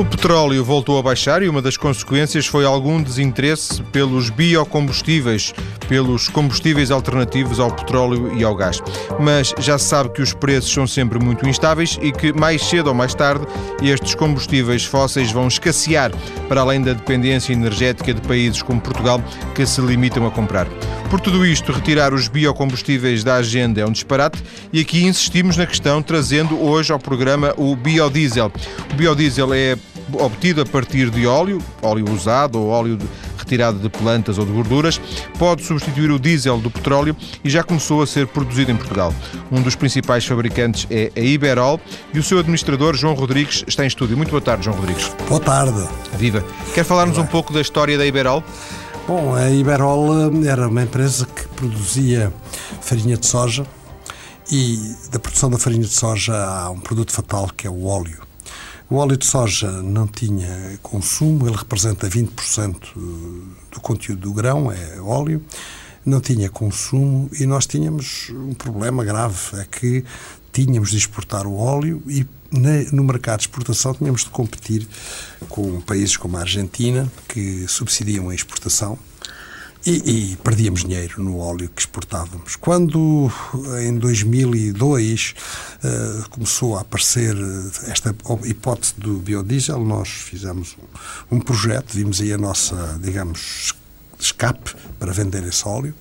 O petróleo voltou a baixar e uma das consequências foi algum desinteresse pelos biocombustíveis, pelos combustíveis alternativos ao petróleo e ao gás. Mas já se sabe que os preços são sempre muito instáveis e que mais cedo ou mais tarde estes combustíveis fósseis vão escassear, para além da dependência energética de países como Portugal que se limitam a comprar. Por tudo isto, retirar os biocombustíveis da agenda é um disparate e aqui insistimos na questão, trazendo hoje ao programa o biodiesel. O biodiesel é obtido a partir de óleo, óleo usado ou óleo de, retirado de plantas ou de gorduras, pode substituir o diesel do petróleo e já começou a ser produzido em Portugal. Um dos principais fabricantes é a Iberol e o seu administrador, João Rodrigues, está em estúdio. Muito boa tarde, João Rodrigues. Boa tarde. Viva. Quer falar-nos um pouco da história da Iberol? Bom, a Iberol eh, era uma empresa que produzia farinha de soja e da produção da farinha de soja há um produto fatal que é o óleo. O óleo de soja não tinha consumo, ele representa 20% do conteúdo do grão, é óleo, não tinha consumo e nós tínhamos um problema grave, é que tínhamos de exportar o óleo e no mercado de exportação tínhamos de competir com países como a Argentina, que subsidiam a exportação, e, e, perdíamos dinheiro no óleo que exportávamos. Quando, em 2002, uh, eh, começou a aparecer eh, esta hipótese do biodiesel, nós fizemos um, um projeto, vimos aí a nossa, digamos, escape para vender esse óleo.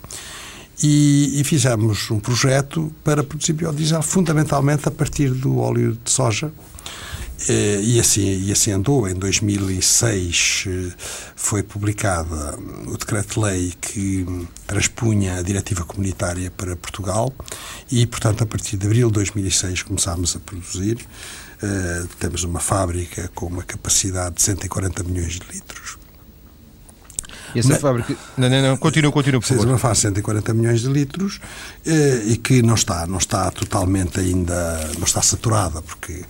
E, e, fizemos um projeto para produzir biodiesel fundamentalmente a partir do óleo de soja eh, e assim, e assim andou. Em 2006 eh, foi publicada o decreto-lei que transpunha a diretiva comunitária para Portugal e, portanto, a partir de abril de 2006 começámos a produzir. Uh, temos uma fábrica com uma capacidade de 140 milhões de litros. E essa Mas, fábrica. Não, não, não, continua, continua, por favor. uma de 140 milhões de litros e que não está, não está totalmente ainda. não está saturada, porque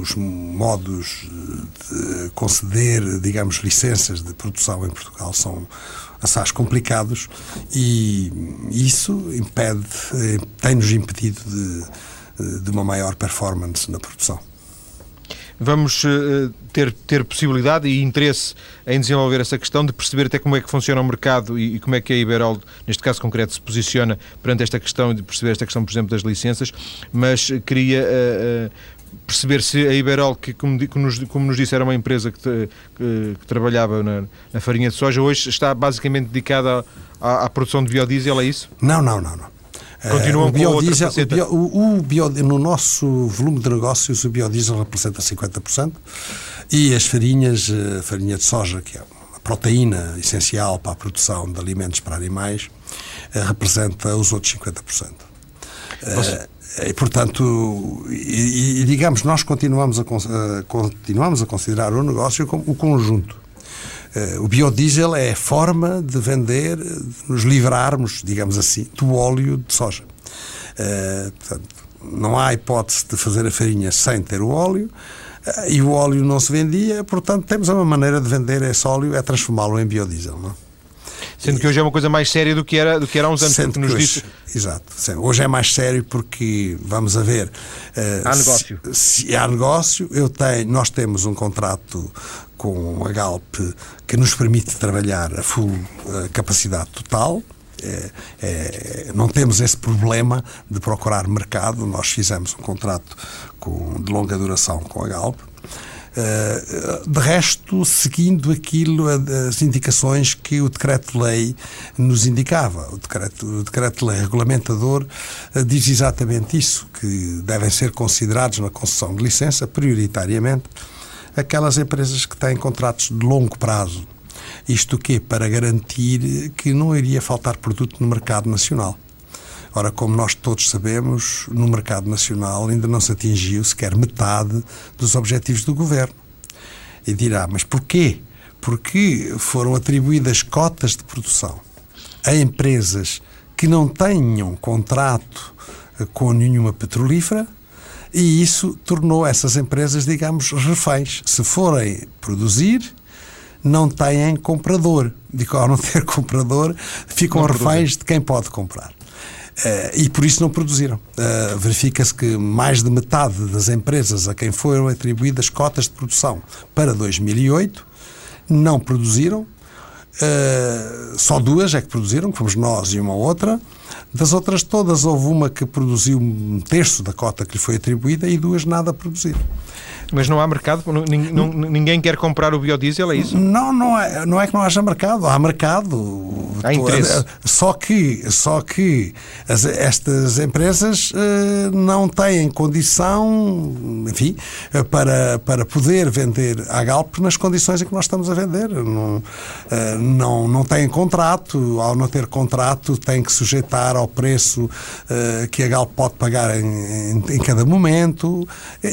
os modos de conceder, digamos, licenças de produção em Portugal são assaz complicados e isso impede, tem-nos impedido de, de uma maior performance na produção. Vamos ter, ter possibilidade e interesse em desenvolver essa questão, de perceber até como é que funciona o mercado e, e como é que a Iberol, neste caso concreto, se posiciona perante esta questão de perceber esta questão, por exemplo, das licenças, mas queria uh, uh, perceber se a Iberol, que como, nos, como nos disse era uma empresa que, que, que trabalhava na, na, farinha de soja, hoje está basicamente dedicada à, à, produção de biodiesel, é isso? Não, não, não. não. Continuam uh, o biodiesel, o, bio, o, o bio, no nosso volume de negócios, o biodiesel representa 50% e as farinhas, a eh, farinha de soja, que é a proteína essencial para a produção de alimentos para animais, uh, representa os outros 50%. Uh, e, portanto, e, e, digamos, nós continuamos a, continuamos a considerar o negócio como o conjunto. Uh, o biodiesel é a forma de vender, de nos livrarmos, digamos assim, do óleo de soja. Uh, portanto, não há hipótese de fazer a farinha sem ter o óleo uh, e o óleo não se vendia, portanto, temos uma maneira de vender esse óleo, é transformá-lo em biodiesel. Não? Sendo que hoje é uma coisa mais séria do que era, do que era há uns anos, Sendo nos hoje, disse. Exato. Hoje é mais sério porque, vamos a ver. Uh, há negócio. Se, se, há negócio, eu tenho, nós temos um contrato com a Galp que nos permite trabalhar a full uh, capacidade total. É, é, não temos esse problema de procurar mercado. Nós fizemos um contrato com, de longa duração com a Galp de resto, seguindo aquilo, as indicações que o decreto-lei nos indicava. O decreto-lei decreto regulamentador eh, diz exatamente isso, que devem ser considerados na concessão de licença, prioritariamente, aquelas empresas que têm contratos de longo prazo. Isto que para garantir que não iria faltar produto no mercado nacional. Ora, como nós todos sabemos, no mercado nacional ainda não se atingiu sequer metade dos objetivos do governo. E dirá, mas porquê? Porque foram atribuídas cotas de produção a empresas que não tenham contrato eh, com nenhuma petrolífera e isso tornou essas empresas, digamos, reféns. Se forem produzir, não têm comprador. Digo, ao não ter comprador, ficam não reféns de quem pode comprar. E por isso não produziram. Verifica-se que mais de metade das empresas a quem foram atribuídas cotas de produção para 2008 não produziram. só duas é que produziram, que fomos nós e uma outra. Das outras todas, houve uma que produziu um terço da cota que lhe foi atribuída e duas nada produziram. Mas não há mercado? Ninguém quer comprar o biodiesel, é isso? Não, não é, não é que não haja mercado. Há mercado. Há interesse. Só que, só que as, estas empresas uh, não têm condição, enfim, para, para poder vender a Galp nas condições em que nós estamos a vender. Não, uh, não, não têm contrato. Ao não ter contrato, têm que sujeitar ao preço uh, que a Galp pode pagar em, em, em cada momento.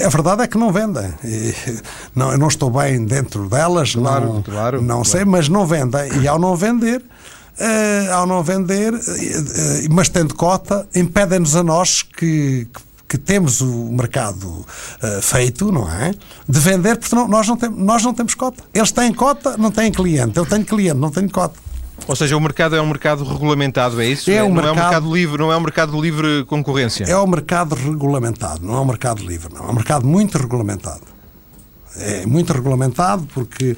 A verdade é que não vendem. Não, eu não estou bem dentro delas, claro, não, claro, não sei, mas não vendem. E ao não vender, Uh, ao não vender, uh, uh, mas tendo cota, impedem-nos a nós que, que temos o mercado feito, não é? De vender, porque não, nós, não tem, nós não temos cota. Eles têm cota, não têm cliente. Eu tenho cliente, não tenho cota. Ou seja, o mercado é um mercado regulamentado, é isso? É um não mercado... é um mercado livre, não é um mercado livre concorrência. É um mercado regulamentado, não é um mercado livre, não. É um mercado muito regulamentado. É muito regulamentado porque, uh,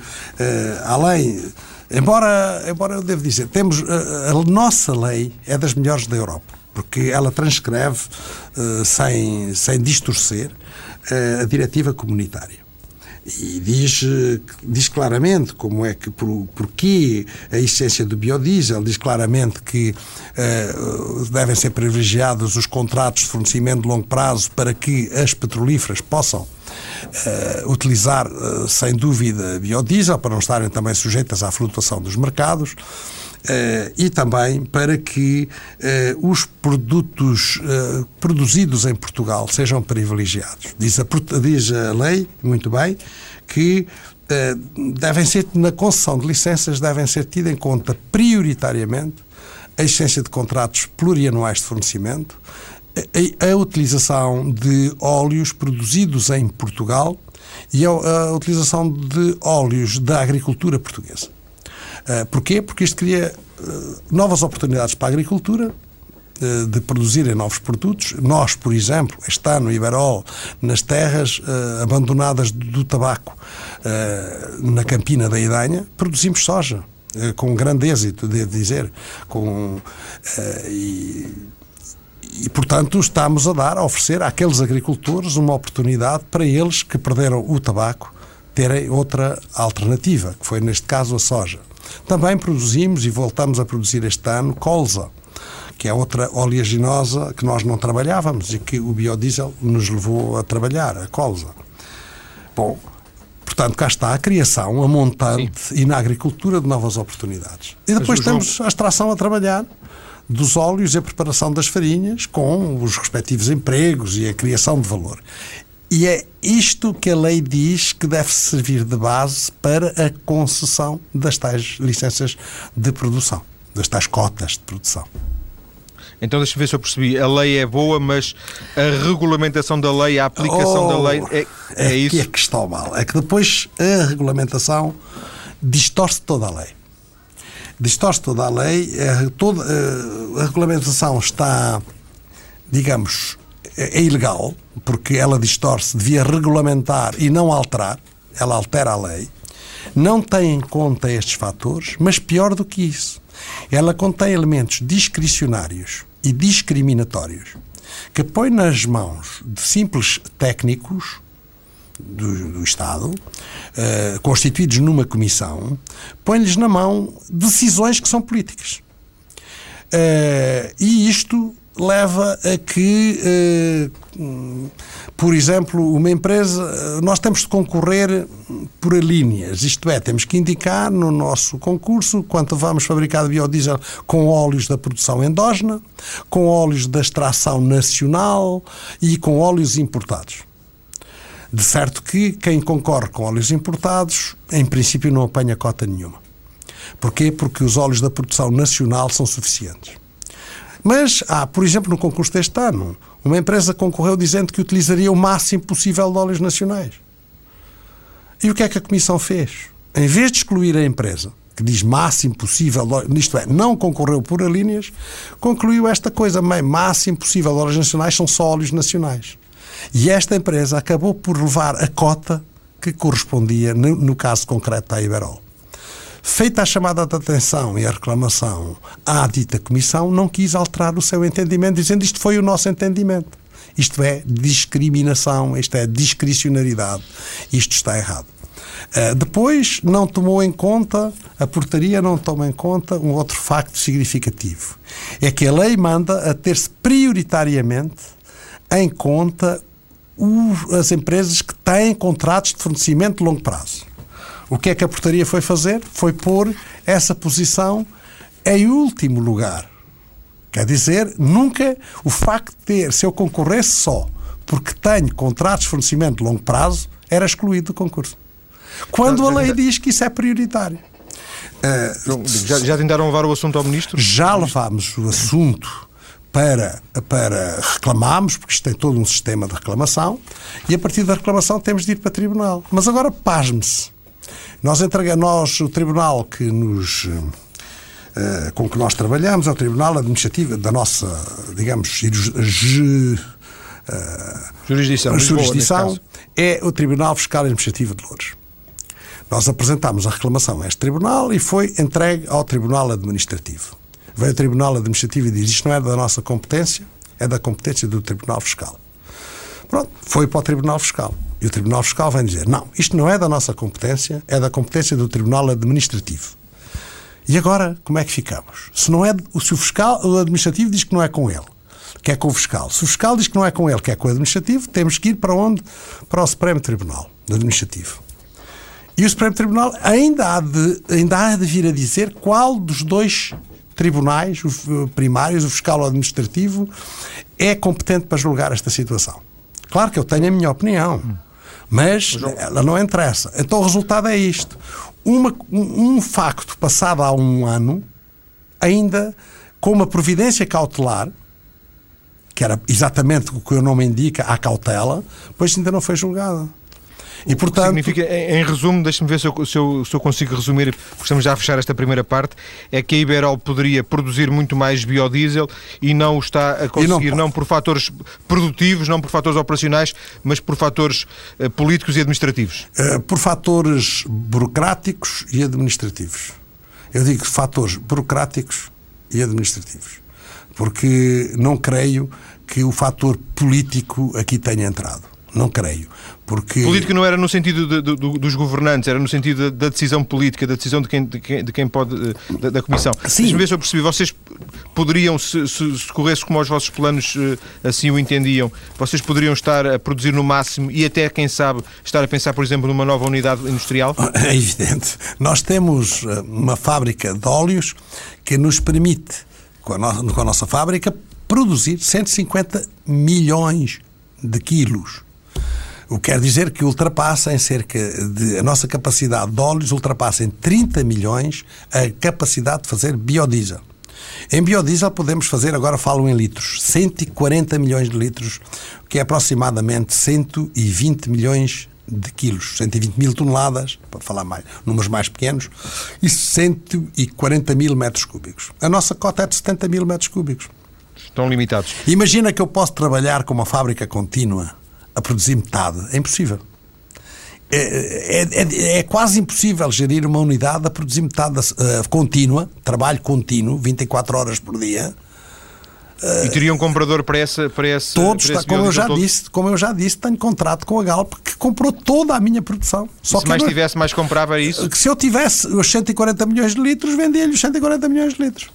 além, embora, embora eu devo dizer, temos uh, a nossa lei é das melhores da Europa, porque ela transcreve uh, sem, sem distorcer a diretiva comunitária e diz, diz claramente como é que, por, porquê a essência do biodiesel, diz claramente que uh, devem ser privilegiados os contratos de fornecimento de longo prazo para que as petrolíferas possam uh, utilizar, uh, sem dúvida, biodiesel, para não estarem também sujeitas à flutuação dos mercados. Uh, e também para que uh, os produtos uh, produzidos em Portugal sejam privilegiados. Diz a, diz a lei, muito bem, que devem ser, na concessão de licenças, devem ser tidas em conta prioritariamente a existência de contratos plurianuais de fornecimento, a, a utilização de óleos produzidos em Portugal e a, a utilização de óleos da agricultura portuguesa. Uh, porquê? Porque isto cria uh, novas oportunidades para a agricultura, uh, de produzirem novos produtos. Nós, por exemplo, este ano, Iberol, nas terras abandonadas do, tabaco, na Campina da Idanha, produzimos soja, com grande êxito, devo dizer. Com, e, e, portanto, estamos a dar, a oferecer àqueles agricultores uma oportunidade para eles que perderam o tabaco terem outra alternativa, que foi, neste caso, a soja. Também produzimos e voltamos a produzir este ano colza, que é outra oleaginosa que nós não trabalhávamos e que o biodiesel nos levou a trabalhar, a colza. Bom, portanto, cá está a criação, a montante Sim. e na agricultura de novas oportunidades. E depois temos a extração a trabalhar dos óleos e a preparação das farinhas com os respectivos empregos e a criação de valor. E é isto que a lei diz que deve servir de base para a concessão das tais licenças de produção, das tais cotas de produção. Então deixa-me ver se eu percebi. A lei é boa, mas a regulamentação da lei, a aplicação oh, da lei é, é, é isso? Que é que está mal. É que depois a regulamentação distorce toda a lei. Distorce toda a lei. É, toda, a regulamentação está, digamos, é, é ilegal, porque ela distorce, devia regulamentar e não alterar, ela altera a lei, não tem em conta estes fatores, mas pior do que isso, ela contém elementos discricionários e discriminatórios que põe nas mãos de simples técnicos do, do Estado, uh, constituídos numa comissão, põe-lhes na mão decisões que são políticas. Uh, e isto leva a que, eh, por exemplo, uma empresa, nós temos de concorrer por linhas, isto é, temos que indicar no nosso concurso quanto vamos fabricar de biodiesel com óleos da produção endógena, com óleos da extração nacional e com óleos importados. De certo que quem concorre com óleos importados, em princípio, não apanha cota nenhuma. Porquê? Porque os óleos da produção nacional são suficientes. Mas há, por exemplo, no concurso deste ano, uma empresa concorreu dizendo que utilizaria o máximo possível de óleos nacionais. E o que é que a Comissão fez? Em vez de excluir a empresa, que diz máximo possível, isto é, não concorreu por alíneas, concluiu esta coisa, máximo possível de óleos nacionais são só óleos nacionais. E esta empresa acabou por levar a cota que correspondia, no, no caso concreto, à Iberol. Feita a chamada de atenção e a reclamação à dita comissão, não quis alterar o seu entendimento, dizendo isto foi o nosso entendimento. Isto é discriminação, isto é discricionariedade, isto está errado. Uh, depois, não tomou em conta, a portaria não toma em conta um outro facto significativo. É que a lei manda a ter-se prioritariamente em conta as empresas que têm contratos de fornecimento de longo prazo. O que é que a portaria foi fazer? Foi pôr essa posição em último lugar. Quer dizer, nunca o facto de ter, se eu concorresse só porque tenho contratos de fornecimento de longo prazo, era excluído do concurso. Quando a lei diz que isso é prioritário. Uh, já, já tentaram levar o assunto ao Ministro? Já levámos o assunto para, para reclamarmos, porque isto tem todo um sistema de reclamação, e a partir da reclamação temos de ir para o tribunal. Mas agora, pasme-se. Nós entregamos, nós, o tribunal que nos. Uh, com que nós trabalhamos é o Tribunal Administrativo da nossa, digamos, ju, uh, jurisdição, jurisdição é o Tribunal Fiscal Administrativo de Louros. Nós apresentámos a reclamação a este tribunal e foi entregue ao Tribunal Administrativo. Veio o Tribunal Administrativo e diz isto não é da nossa competência, é da competência do Tribunal Fiscal. Pronto, foi para o Tribunal Fiscal. E o Tribunal Fiscal vem dizer: não, isto não é da nossa competência, é da competência do Tribunal Administrativo. E agora, como é que ficamos? Se, não é, se o, fiscal, o administrativo diz que não é com ele, que é com o fiscal. Se o fiscal diz que não é com ele, que é com o administrativo, temos que ir para onde? Para o Supremo Tribunal Administrativo. E o Supremo Tribunal ainda há de, ainda há de vir a dizer qual dos dois tribunais o primários, o fiscal ou administrativo, é competente para julgar esta situação. Claro que eu tenho a minha opinião, mas ela não interessa. Então o resultado é isto. Uma, um, um facto passado há um ano, ainda com uma providência cautelar, que era exatamente o que o nome indica, a cautela, pois ainda não foi julgada. E, portanto... Significa, em, resumo, deixe-me ver se eu, se, eu, se eu, consigo resumir, porque estamos já a fechar esta primeira parte, é que a Iberol poderia produzir muito mais biodiesel e não o está a conseguir, não, não, por fatores produtivos, não por fatores operacionais, mas por fatores uh, políticos e administrativos. Uh, por fatores burocráticos e administrativos. Eu digo fatores burocráticos e administrativos. Porque não creio que o fator político aqui tenha entrado. Não creio. Porque... Político não era no sentido de, de, dos governantes, era no sentido da decisão política, da decisão de quem, de quem, de quem pode, eh, da, da Comissão. Sim. Deixa-me ver se eu percebi. Vocês poderiam, se, se, se corresse como os vossos planos eh, assim o entendiam, vocês poderiam estar a produzir no máximo e até, quem sabe, estar a pensar, por exemplo, numa nova unidade industrial? É evidente. Nós temos eh, uma fábrica de óleos que nos permite, com a, no, com a nossa fábrica, produzir 150 milhões de quilos o que quer dizer que ultrapassa em cerca de. A nossa capacidade de óleos ultrapassa em 30 milhões a capacidade de fazer biodiesel. Em biodiesel podemos fazer, agora falo em litros, 140 milhões de litros, que é aproximadamente 120 milhões de quilos, 120 mil toneladas, para falar mais, números mais pequenos, e 140 mil metros cúbicos. A nossa cota é de 70 mil metros cúbicos. Estão limitados. Imagina que eu posso trabalhar com uma fábrica contínua a produzir metade. É impossível. É, é, é, é, quase impossível gerir uma unidade a produzir metade uh, contínua, trabalho contínuo, 24 horas por dia. Uh, e teria um comprador para essa para esse Todos, para esse como eu já todo? disse, como eu já disse, tenho contrato com a Galp que comprou toda a minha produção. Só se que mais tivesse, mais comprava isso? Que se eu tivesse os 140 milhões de litros, vendia-lhe os 140 milhões de litros.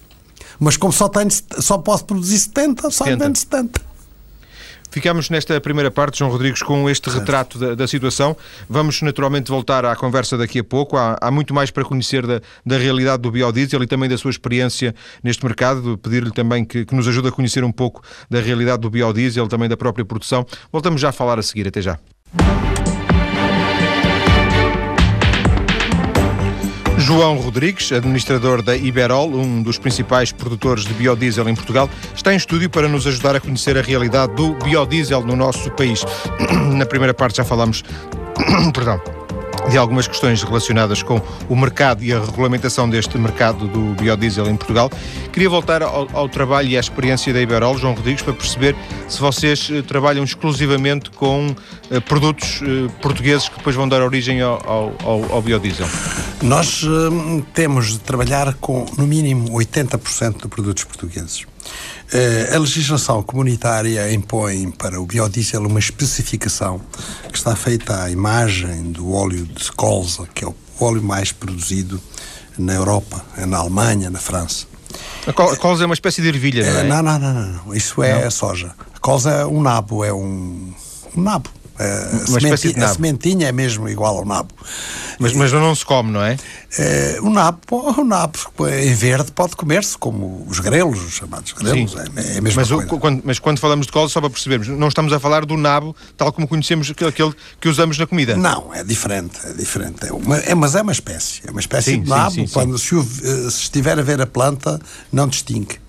Mas como só tenho só posso produzir 70, só 70. vendo 70. Ficamos nesta primeira parte, João Rodrigues, com este retrato da, da, situação. Vamos naturalmente voltar à conversa daqui a pouco. Há, há muito mais para conhecer da, da, realidade do biodiesel e também da sua experiência neste mercado. Pedir-lhe também que, que, nos ajude a conhecer um pouco da realidade do biodiesel, também da própria produção. Voltamos já a falar a seguir. Até já. João Rodrigues, administrador da Iberol, um dos principais produtores de biodiesel em Portugal, está em estúdio para nos ajudar a conhecer a realidade do biodiesel no nosso país. Na primeira parte já falámos, perdão, de algumas questões relacionadas com o mercado e a regulamentação deste mercado do biodiesel em Portugal. Queria voltar ao, ao trabalho e à experiência da Iberol, João Rodrigues, para perceber se vocês uh, trabalham exclusivamente com uh, produtos uh, portugueses que depois vão dar origem ao, ao, ao biodiesel. Nós temos de trabalhar com, no mínimo, 80% de produtos portugueses. Eh, a legislação comunitária impõe para o biodiesel uma especificação que está feita à imagem do óleo de colza, que é o óleo mais produzido na Europa, na Alemanha, na França. A colza é uma espécie de ervilha, não é? Não, não, não, não. Isso é soja. A colza é um nabo, é um, um nabo. A, sementinha, a sementinha é mesmo igual ao nabo. Mas, mas não se come, não é? Uh, o nabo, o nabo em verde pode comer-se, como os grelos, os chamados grelos. É, é, a mesma mas, quando, mas quando falamos de cola, só para percebermos, não estamos a falar do nabo tal como conhecemos aquele que usamos na comida. Não, é diferente. É diferente. É uma, é, mas é uma espécie. É uma espécie sim, de nabo. Sim, sim, quando se, eh, se estiver a ver a planta, não distingue.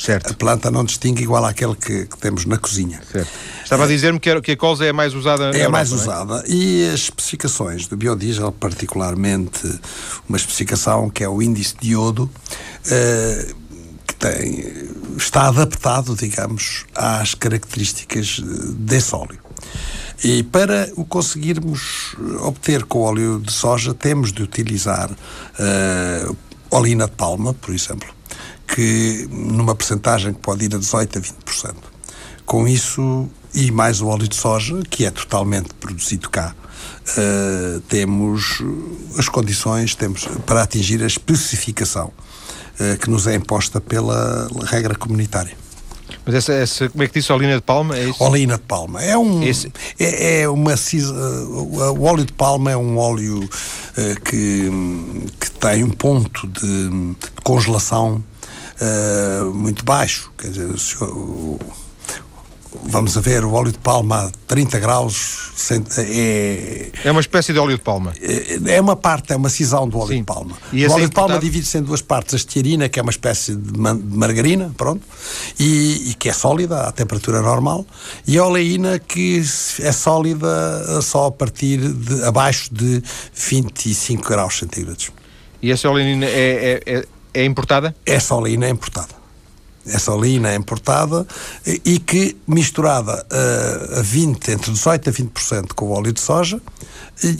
Certo. A planta não distingue igual àquele que, que temos na cozinha. Certo. Estava a dizer-me que, que a colza é a mais usada É a mais é? usada. E as especificações do biodiesel, particularmente uma especificação que é o índice de iodo, eh, que tem, está adaptado, digamos, às características desse óleo. E para o conseguirmos obter com óleo de soja, temos de utilizar uh, olina de palma, por exemplo, que numa percentagem que pode ir a 18 a 20%. Com isso, e mais o óleo de soja, que é totalmente produzido cá, uh, temos as condições temos para atingir a especificação uh, que nos é imposta pela regra comunitária. Mas essa, essa, como é que disse, olina de palma? É isso? Olina de palma. É um. Esse... É, é, uma. O óleo de palma é um óleo que, que tem um ponto de congelação uh, muito baixo. Quer dizer, o, vamos a ver, o óleo de palma a 30 graus é... É uma espécie de óleo de palma. É, é uma parte, é uma cisão do óleo Sim. de palma. E o óleo é de palma divide-se em duas partes. A estearina, que é uma espécie de, margarina, pronto, e, e, que é sólida à temperatura normal, e a oleína, que é sólida só a partir de abaixo de 25 graus centígrados. E essa oleína é, é, é é importada? Essa olina é importada. Essa olina é importada e que, misturada a 20, entre 18% a 20% com o óleo de soja,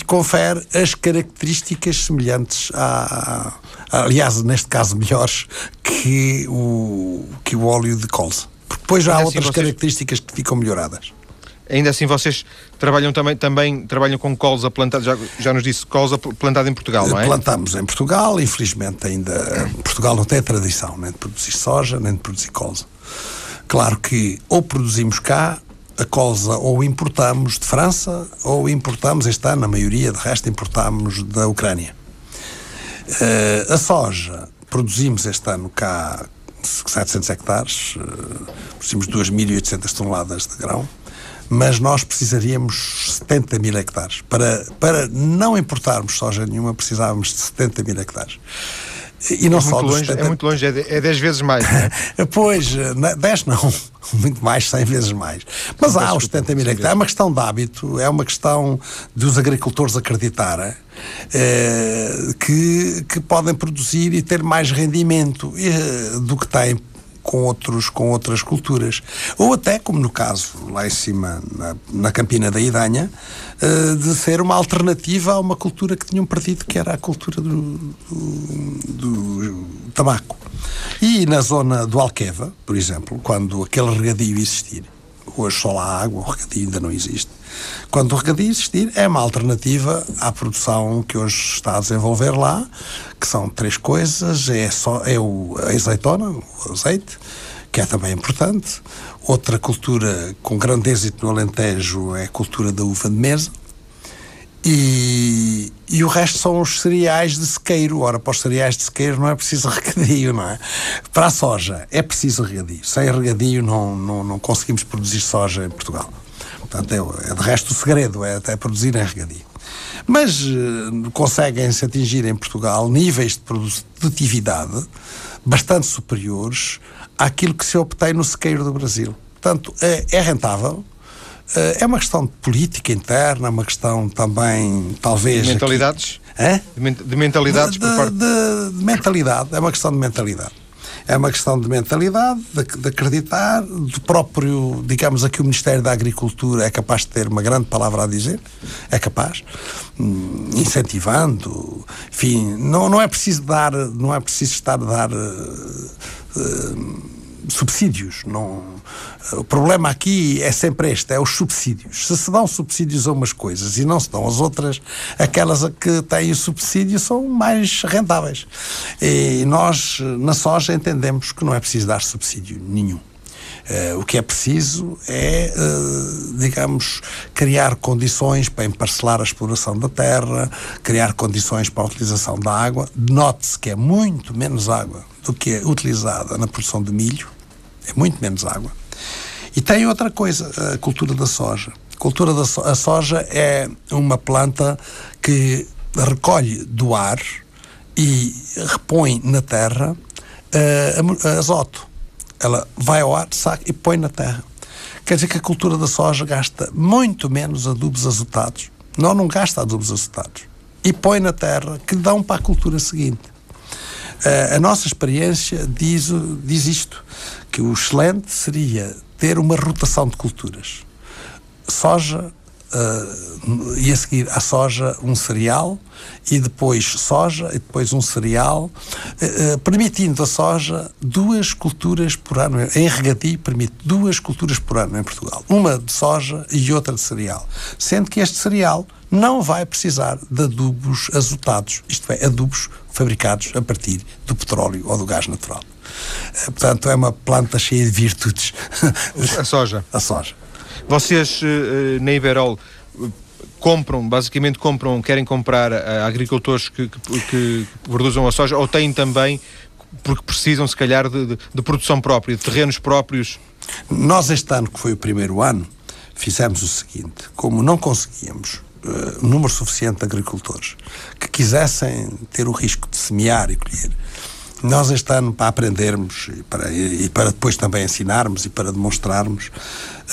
confere as características semelhantes a, aliás, neste caso melhores que o, que o óleo de colza. Porque depois já há assim outras vocês... características que ficam melhoradas. Ainda assim, vocês trabalham também, também trabalham com colza plantada, já, já nos disse, colza plantada em Portugal, não é? Plantamos em Portugal, infelizmente ainda Portugal não tem tradição nem de produzir soja, nem de produzir colza. Claro que ou produzimos cá a colza ou importamos de França ou importamos, este ano, a maioria, de resto, importamos da Ucrânia. Uh, a soja, produzimos este ano cá 700 hectares, uh, produzimos 2.800 toneladas de grão mas nós precisaríamos 70 mil hectares. Para, para não importarmos soja nenhuma, precisávamos de 70 mil hectares. E não é só longe, 70... É muito longe, é 10 vezes mais. É? pois, 10 não, muito mais, 100 vezes mais. Mas há os 70 mil hectares. É uma questão de hábito, é uma questão dos agricultores acreditarem é, que, que podem produzir e ter mais rendimento é, do que têm com, outros, com outras culturas. Ou até, como no caso lá em cima, na, na Campina da Idanha, uh, de ser uma alternativa a uma cultura que tinham perdido, que era a cultura do, do, do tabaco. E na zona do Alqueva, por exemplo, quando aquele regadio existir, hoje só lá água, o regadio ainda não existe. Quando o regadio existir, é uma alternativa à produção que hoje está a desenvolver lá, que são três coisas: é, só, é o, a azeitona, o azeite, que é também importante. Outra cultura com grande êxito no Alentejo é a cultura da uva de mesa. E, e o resto são os cereais de sequeiro. Ora, para os cereais de sequeiro não é preciso regadio, não é? Para a soja é preciso regadio. Sem regadio não, não, não conseguimos produzir soja em Portugal. Portanto, é, é de resto o segredo, é até produzir em regadio. Mas uh, conseguem-se atingir em Portugal níveis de produtividade bastante superiores àquilo que se obtém no sequeiro do Brasil. Portanto, é, é rentável, Uh, é uma questão de política interna, uma questão também, talvez. De mentalidades? Aqui, de, de, mentalidades de, por parte. De, de mentalidade, é uma questão de mentalidade. É uma questão de mentalidade, de, de, acreditar, do próprio, digamos aqui, o Ministério da Agricultura é capaz de ter uma grande palavra a dizer, é capaz, hum, incentivando, enfim, não, não é preciso dar, não é preciso estar a dar. Uh, uh, subsídios. Não, o problema aqui é sempre este: é os subsídios. Se se dão subsídios a umas coisas e não se dão às outras, aquelas que têm o subsídio são mais rentáveis. E nós, na soja, entendemos que não é preciso dar subsídio nenhum. Uh, o que é preciso é, uh, digamos, criar condições para emparcelar a exploração da terra, criar condições para a utilização da água. Note-se que é muito menos água do que é utilizada na produção de milho, é muito menos água. E tem outra coisa, a cultura da soja. A cultura da so a soja é uma planta que recolhe do ar e repõe na terra uh, azoto. Ela vai ao ar, saca e põe na terra. Quer dizer que a cultura da soja gasta muito menos adubos azotados. Não, não gasta adubos azotados. E põe na terra que dão para a cultura seguinte. Uh, a nossa experiência diz, diz isto, que o excelente seria ter uma rotação de culturas. Soja, uh, e a seguir à soja um cereal, e depois soja, e depois um cereal, uh, permitindo a soja duas culturas por ano. Em regadio permite duas culturas por ano em Portugal. Uma de soja e outra de cereal. Sendo que este cereal não vai precisar de adubos azotados, isto é, adubos fabricados a partir do petróleo ou do gás natural. Portanto, é uma planta cheia de virtudes. A soja. A soja. Vocês, eh, na Iberol, compram, basicamente compram, querem comprar a agricultores que, que, que produzam a soja ou têm também, porque precisam, se calhar, de, de, de produção própria, de terrenos próprios? Nós, este ano, que foi o primeiro ano, fizemos o seguinte: como não conseguíamos uh, número suficiente de agricultores que quisessem ter o risco de semear e colher. Nós, este ano, para aprendermos e para, e para depois também ensinarmos e para demonstrarmos,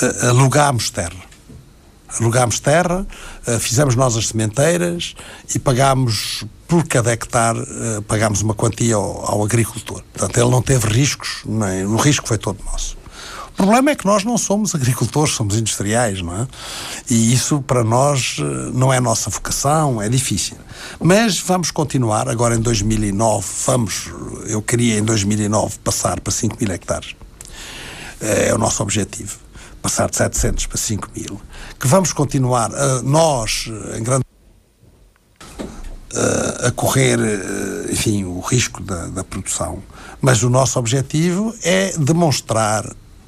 uh, alugámos terra. Alugámos terra, uh, fizemos nós as sementeiras e pagámos, por cada hectare, uh, pagámos uma quantia ao, ao, agricultor. Portanto, ele não teve riscos, nem, o risco foi todo nosso. O problema é que nós não somos agricultores, somos industriais, não é? E isso para nós eh, não é nossa vocação, é difícil. Mas vamos continuar, agora em 2009, vamos, eu queria em 2009 passar para 5 mil hectares. É o nosso objetivo. Passar de 700 para 5 mil. Que vamos continuar, uh, nós, em grande a correr, enfim, o risco da, da, produção. Mas o nosso objetivo é demonstrar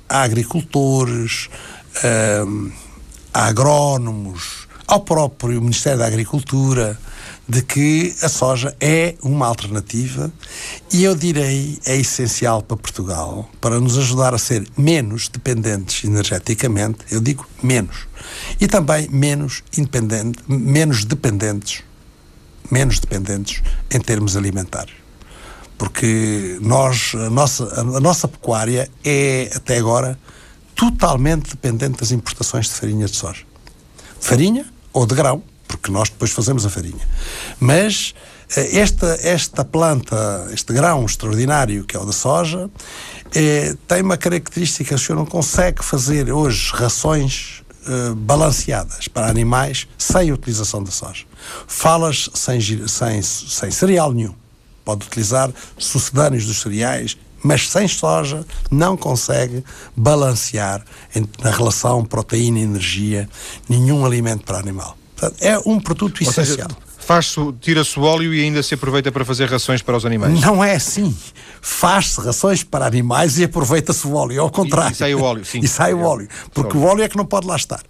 a agricultores, a agrónomos, ao próprio Ministério da Agricultura, de que a soja é uma alternativa e eu direi é essencial para Portugal para nos ajudar a ser menos dependentes energeticamente, eu digo menos, e também menos independente, menos dependentes, menos dependentes em termos alimentares porque nós, a nossa, a nossa pecuária é, até agora, totalmente dependente das importações de farinha de soja. De farinha ou de grão, porque nós depois fazemos a farinha. Mas eh, esta, esta planta, este grão extraordinário que é o da soja, é, tem uma característica: o senhor não consegue fazer hoje rações eh, balanceadas para animais sem a utilização da soja. Falas sem, sem, sem cereal nenhum pode utilizar sucedâneos dos cereais, mas sem soja não consegue balancear na relação proteína-energia nenhum alimento para animal. Portanto, é um produto Ou essencial. Faz-se, tira-se o óleo e ainda se aproveita para fazer rações para os animais. Não é assim. Faz-se rações para animais e aproveita-se o óleo. Ao contrário. E, e sai o óleo, sim. E sai o óleo. Porque o óleo é que não pode lá estar.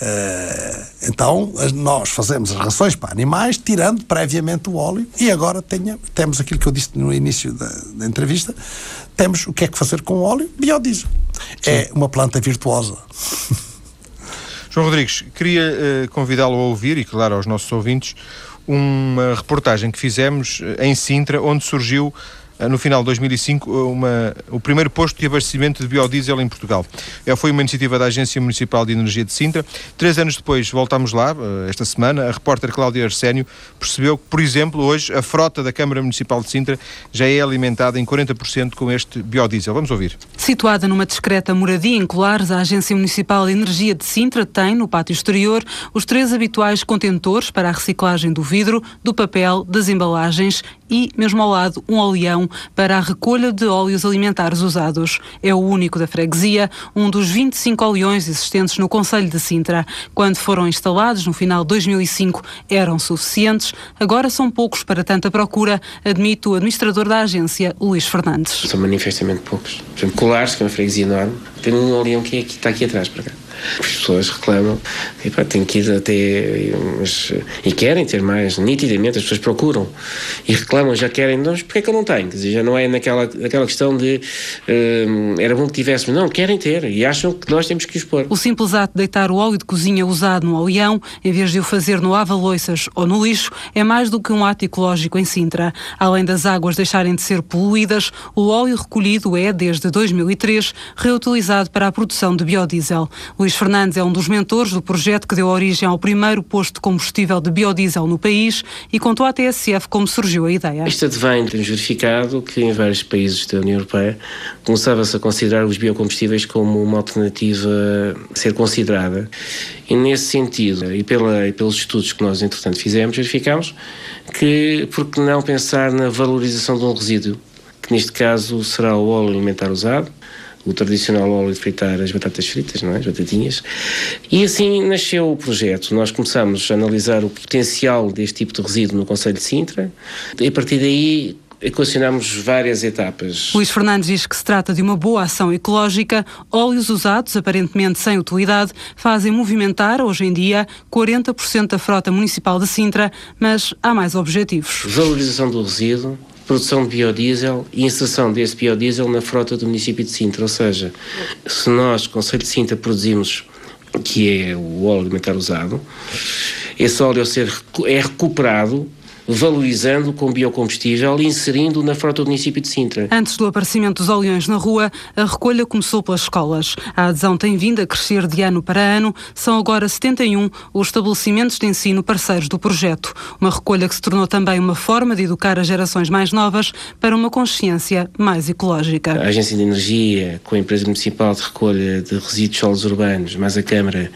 Uh, então, nós fazemos as rações para animais, tirando previamente o óleo, e agora tenha, temos aquilo que eu disse no início da, da entrevista: temos o que é que fazer com o óleo? Biodiesel. Sim. É uma planta virtuosa. João Rodrigues, queria uh, convidá-lo a ouvir, e claro aos nossos ouvintes, uma reportagem que fizemos eh, em Sintra, onde surgiu no final de 2005, uma, o primeiro posto de abastecimento de biodiesel em Portugal. Foi uma iniciativa da Agência Municipal de Energia de Sintra. Três anos depois voltámos lá, esta semana, a repórter Cláudia Arsénio percebeu que, por exemplo, hoje a frota da Câmara Municipal de Sintra já é alimentada em 40% com este biodiesel. Vamos ouvir. Situada numa discreta moradia em Colares, a Agência Municipal de Energia de Sintra tem, no pátio exterior, os três habituais contentores para a reciclagem do vidro, do papel, das embalagens e, mesmo ao lado, um oleão para a recolha de óleos alimentares usados. É o único da freguesia, um dos 25 oleões existentes no Conselho de Sintra. Quando foram instalados no final de 2005 eram suficientes, agora são poucos para tanta procura, admite o administrador da agência, Luís Fernandes. São manifestamente poucos. Por exemplo, Colares, que é uma freguesia enorme, tem um oleão que é aqui, está aqui atrás para cá. As pessoas reclamam e pá, têm que ir até. Mas, e querem ter mais, nitidamente, as pessoas procuram e reclamam, já querem, nós, porque é que eu não tenho? Quer dizer, já não é naquela, naquela questão de uh, era bom que tivéssemos, não, querem ter e acham que nós temos que pôr. O simples ato de deitar o óleo de cozinha usado no oleão, em vez de o fazer no ava-loiças ou no lixo, é mais do que um ato ecológico em Sintra. Além das águas deixarem de ser poluídas, o óleo recolhido é, desde 2003, reutilizado para a produção de biodiesel. O Luís Fernandes é um dos mentores do projeto que deu origem ao primeiro posto de combustível de biodiesel no país e contou à TSF como surgiu a ideia. Isto advém, temos verificado que em vários países da União Europeia começava-se a considerar os biocombustíveis como uma alternativa a ser considerada. E nesse sentido, e, pela, e pelos estudos que nós entretanto fizemos, verificamos que por que não pensar na valorização de um resíduo, que neste caso será o óleo alimentar usado, o tradicional óleo de fritar as batatas fritas, não é? as batatinhas. E assim nasceu o projeto. Nós começamos a analisar o potencial deste tipo de resíduo no Conselho de Sintra e a partir daí equacionamos várias etapas. Luís Fernandes diz que se trata de uma boa ação ecológica. Óleos usados, aparentemente sem utilidade, fazem movimentar, hoje em dia, 40% da frota municipal de Sintra, mas há mais objetivos. Valorização do resíduo, produção de biodiesel e inserção desse biodiesel na frota do município de Sintra. Ou seja, se nós, Conselho de Sintra, produzimos que é o óleo alimentar usado, esse óleo é recuperado valorizando com biocombustível e inserindo na frota do município de Sintra. Antes do aparecimento dos oleões na rua, a recolha começou pelas escolas. A adesão tem vindo a crescer de ano para ano. São agora 71 os estabelecimentos de ensino parceiros do projeto. Uma recolha que se tornou também uma forma de educar as gerações mais novas para uma consciência mais ecológica. A Agência de Energia, com a Empresa Municipal de Recolha de Resíduos Solos Urbanos, mais a Câmara,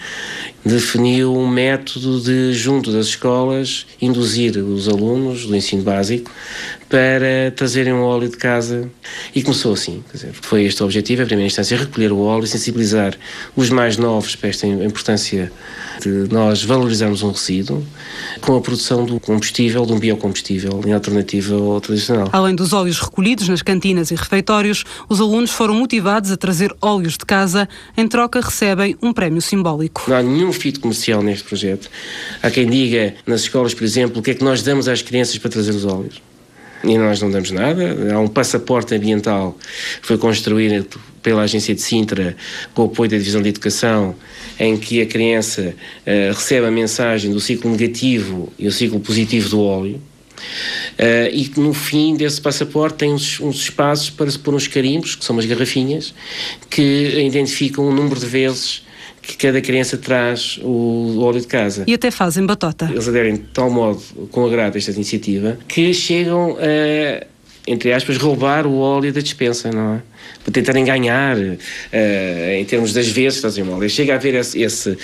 definiu um método de, junto das escolas, induzir os alunos do ensino básico para trazerem um óleo de casa. E começou assim. Dizer, foi este o objetivo, em primeira instância, recolher o óleo e sensibilizar os mais novos para esta importância de nós valorizarmos um resíduo com a produção do combustível, de um biocombustível, em alternativa ao tradicional. Além dos óleos recolhidos nas cantinas e refeitórios, os alunos foram motivados a trazer óleos de casa. Em troca, recebem um prémio simbólico. Não há nenhum fito comercial neste projeto. Há quem diga, nas escolas, por exemplo, o que é que nós damos às crianças para trazer os óleos e nós não damos nada. Há um passaporte ambiental que foi construído pela agência de Sintra com o apoio da Divisão de Educação, em que a criança uh, recebe a mensagem do ciclo negativo e o ciclo positivo do óleo. Uh, e que no fim desse passaporte tem uns, uns, espaços para se pôr uns carimbos, que são umas garrafinhas, que identificam o número de vezes que cada criança traz o óleo de casa. E até fazem batota. Eles aderem de tal modo com agrado a esta iniciativa que chegam a, entre aspas, roubar o óleo da dispensa, não é? para tentarem ganhar uh, em termos das vezes que fazem mal. Chega a haver esse, esse,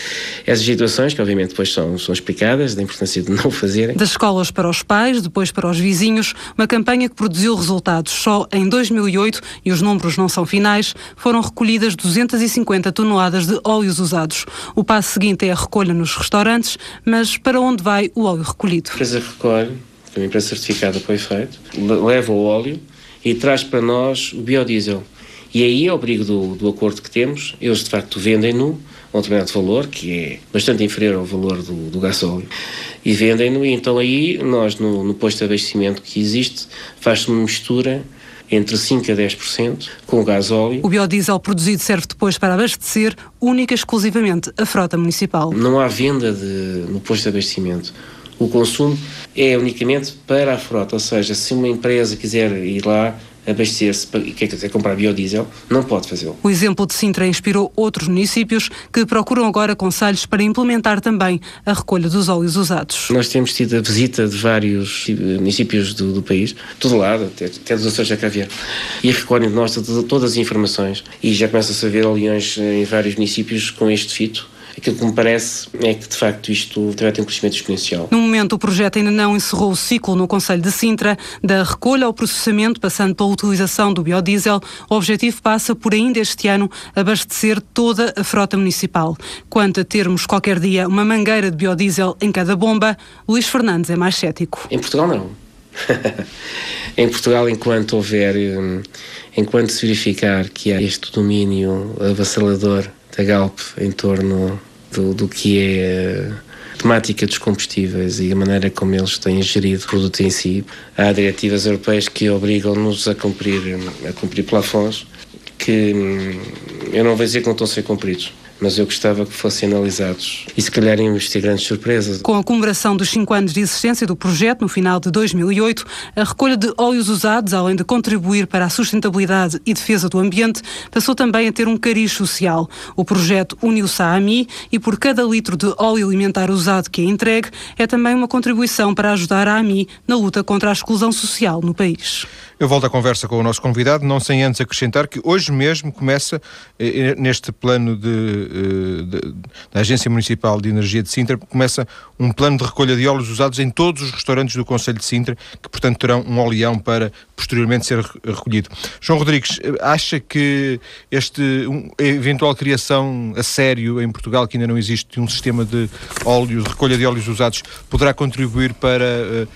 essas situações, que obviamente depois são, são explicadas, da importância de não fazerem. Das escolas para os pais, depois para os vizinhos, uma campanha que produziu resultados. Só em 2008, e os números não são finais, foram recolhidas 250 toneladas de óleos usados. O passo seguinte é a recolha nos restaurantes, mas para onde vai o óleo recolhido? A empresa recolhe, uma empresa certificada para o efeito, leva o óleo e traz para nós o biodiesel. E aí, ao abrigo do, do acordo que temos, eles de facto vendem-no a um determinado valor, que é bastante inferior ao valor do, do gasóleo, e vendem-no, e então aí nós, no, no posto de abastecimento que existe, faz-se uma mistura entre 5% a 10% com o gás óleo. O biodiesel produzido serve depois para abastecer única e exclusivamente a frota municipal. Não há venda de, no posto de abastecimento O consumo é unicamente para a frota, ou seja, se uma empresa quiser ir lá abastecer-se e quer comprar biodiesel, não pode fazê-lo. O exemplo de Sintra inspirou outros municípios que procuram agora conselhos para implementar também a recolha dos óleos usados. Nós temos tido a visita de vários municípios do, do país, todo lado, até, até dos Açores da Caviar, e recolhem de nós todas as informações e já começa-se a ver leões em vários municípios com este fito Aquilo que me parece é que, de facto, isto vai ter um crescimento exponencial. No momento, o projeto ainda não encerrou o ciclo no Conselho de Sintra, da recolha ao processamento, passando pela utilização do biodiesel. O objetivo passa por, ainda este ano, abastecer toda a frota municipal. Quanto a termos qualquer dia uma mangueira de biodiesel em cada bomba, Luís Fernandes é mais cético. Em Portugal, não. em Portugal, enquanto houver, hum, enquanto se verificar que há este domínio avassalador da Galp em torno do, do que é a temática dos combustíveis e a maneira como eles têm gerido o produto em si. Há diretivas europeias que obrigam-nos a cumprir, a cumprir plafons que hum, eu não vou dizer que não estão a ser cumpridos mas eu gostava que fossem analisados e se calhar íamos grandes surpresas. Com a comemoração dos 5 anos de existência do projeto, no final de 2008, a recolha de óleos usados, além de contribuir para a sustentabilidade e defesa do ambiente, passou também a ter um cariz social. O projeto uniu-se à AMI e por cada litro de óleo alimentar usado que é entregue, é também uma contribuição para ajudar a AMI na luta contra a exclusão social no país. Eu volto à conversa com o nosso convidado, não sem antes acrescentar que hoje mesmo começa, eh, neste plano de, eh, de, da Agência Municipal de Energia de Sintra, começa um plano de recolha de óleos usados em todos os restaurantes do Conselho de Sintra, que portanto terão um oleão para posteriormente ser recolhido. João Rodrigues, eh, acha que este um, eventual criação a sério em Portugal, que ainda não existe, de um sistema de óleos, recolha de óleos usados, poderá contribuir para, uh,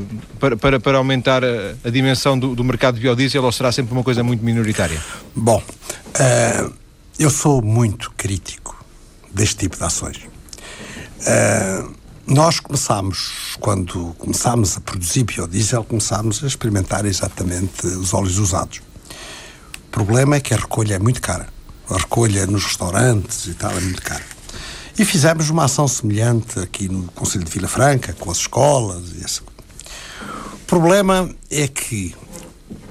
uh, para, para, para aumentar a, a dimensão do, do, mercado de biodiesel ou será sempre uma coisa muito minoritária? Bom, uh, eu sou muito crítico deste tipo de ações. Uh, nós começámos, quando começámos a produzir biodiesel, começámos a experimentar exatamente os óleos usados. O problema é que a recolha é muito cara. A recolha nos restaurantes e tal é muito cara. E fizemos uma ação semelhante aqui no Conselho de Vila Franca, com as escolas e essa problema é que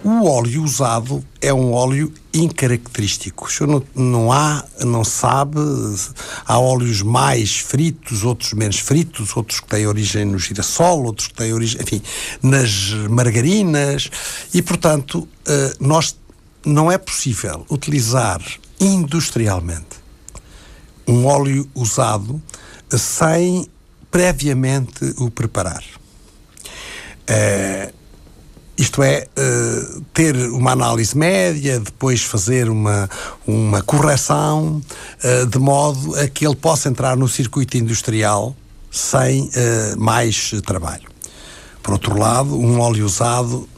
o óleo usado é um óleo incaracterístico. Não, não há, não sabe, há óleos mais fritos, outros menos fritos, outros que têm origem no girassol, outros que têm origem, enfim, nas margarinas. E, portanto, eh, nós não é possível utilizar industrialmente um óleo usado sem previamente o preparar. Uh, isto é, uh, ter uma análise média, depois fazer uma, uma correção, uh, de modo a que ele possa entrar no circuito industrial sem mais trabalho. Por outro lado, um óleo usado,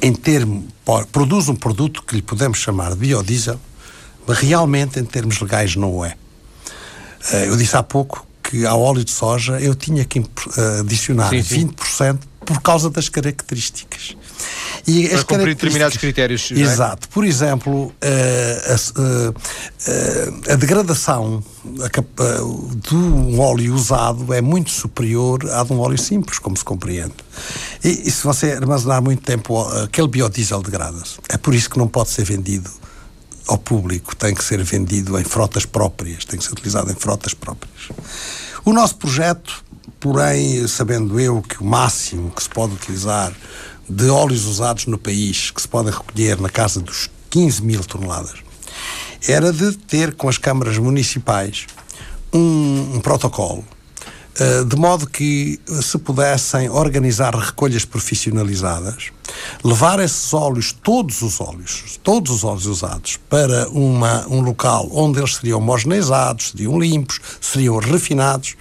em termo, produz um produto que lhe podemos chamar de biodiesel, mas realmente, em termos legais, não o é. eu disse há pouco que ao óleo de soja eu tinha que adicionar sim, sim. 20% por causa das características. E Para cumprir determinados critérios. É? Exato. É? Por exemplo, a, a, a, a degradação de um óleo usado é muito superior à de um óleo simples, como se compreende. E, e se você armazenar muito tempo, aquele biodiesel degrada-se. É por isso que não pode ser vendido ao público, tem que ser vendido em frotas próprias, tem que ser utilizado em frotas próprias. O nosso projeto porém, sabendo eu que o máximo que se pode utilizar de óleos usados no país, que se podem recolher na casa dos 15 mil toneladas, era de ter com as câmaras municipais um, um protocolo de modo que se pudessem organizar recolhas profissionalizadas, levar esses óleos, todos os óleos, todos os óleos usados, para uma, um local onde eles seriam homogeneizados, seriam limpos, seriam refinados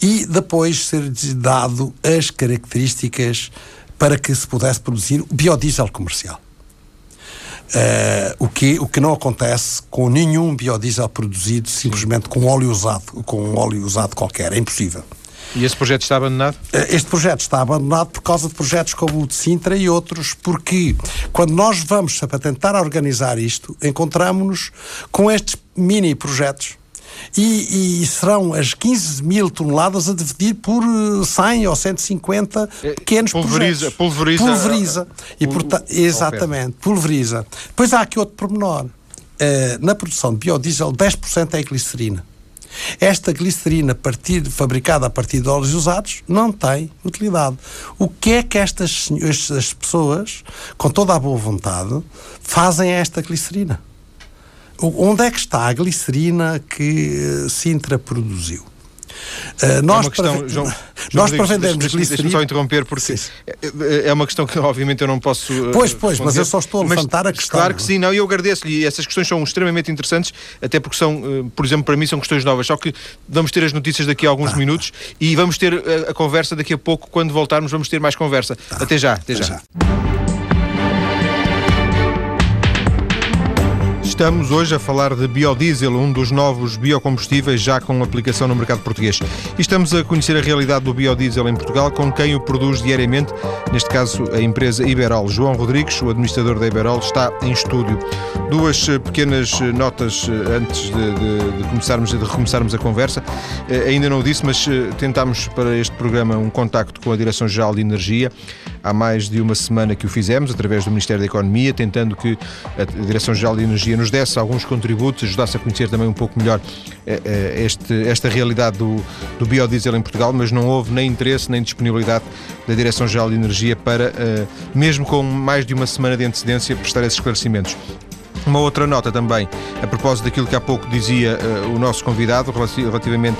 e depois ser dado as características para que se pudesse produzir biodiesel comercial. Uh, o, que, o que não acontece com nenhum biodiesel produzido simplesmente com óleo usado, com um óleo usado qualquer. É impossível. E esse projeto está abandonado? Uh, este projeto está abandonado por causa de projetos como o de Sintra e outros, porque quando nós vamos para tentar organizar isto, encontramos-nos com estes mini projetos E, e, serão as 15 mil toneladas a dividir por 100 eh, ou 150 é, pequenos pulveriza, projetos. Pulveriza. Pulveriza. E, porta, exatamente, pulveriza. Depois há aqui outro pormenor. Uh, na produção de biodiesel, 10% é glicerina. Esta glicerina partir, fabricada a partir de óleos usados não tem utilidade. O que é que estas, estas pessoas, com toda a boa vontade, fazem a esta glicerina? Onde é que está a glicerina que eh, Sintra produziu? Uh, nós, é questão, para, João, nós para vendermos glicerina... Só interromper, porque sim. É, é, é uma questão que obviamente eu não posso... Uh, pois, pois, responder. mas eu só estou a levantar mas, a questão. Claro que sim, não, e eu agradeço-lhe, e essas questões são extremamente interessantes, até porque são, por exemplo, para mim são questões novas, só que vamos ter as notícias daqui a alguns ah, minutos e vamos ter a, a, conversa daqui a pouco, quando voltarmos vamos ter mais conversa. Tá. Até já, até, até já. já. Estamos hoje a falar de biodiesel, um dos novos biocombustíveis já com aplicação no mercado português. E estamos a conhecer a realidade do biodiesel em Portugal com quem o produz diariamente, neste caso a empresa Iberol. João Rodrigues, o administrador da Iberol, está em estúdio. Duas eh, pequenas eh, notas eh, antes de, de, de começarmos, de recomeçarmos a conversa. Ainda não o disse, mas tentámos para este programa um contacto com a Direção-Geral de Energia. Há mais de uma semana que o fizemos, através do Ministério da Economia, tentando que a Direção-Geral de Energia nos nos desse alguns contributos, ajudasse a conhecer também um pouco melhor eh, eh, este, esta realidade do, do biodiesel em Portugal, mas não houve nem interesse nem disponibilidade da Direção-Geral de Energia para, eh, mesmo com mais de uma semana de antecedência, prestar esses esclarecimentos. Uma outra nota também, a propósito daquilo que há pouco dizia uh, o nosso convidado relativamente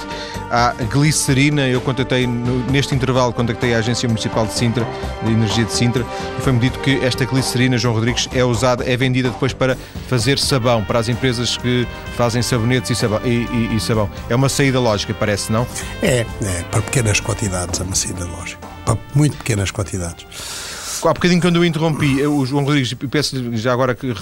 à glicerina. Eu contactei, no, neste intervalo, contactei a Agência Municipal de Sintra, de Energia de Sintra, e foi-me dito que esta glicerina, João Rodrigues, é usada, é vendida depois para fazer sabão, para as empresas que fazem sabonetes e sabão. E, e, e sabão. É uma saída lógica, parece, não? É, é, para pequenas quantidades é uma saída lógica. Para muito pequenas quantidades. Há bocadinho, quando eu interrompi, o João Rodrigues, peço já agora que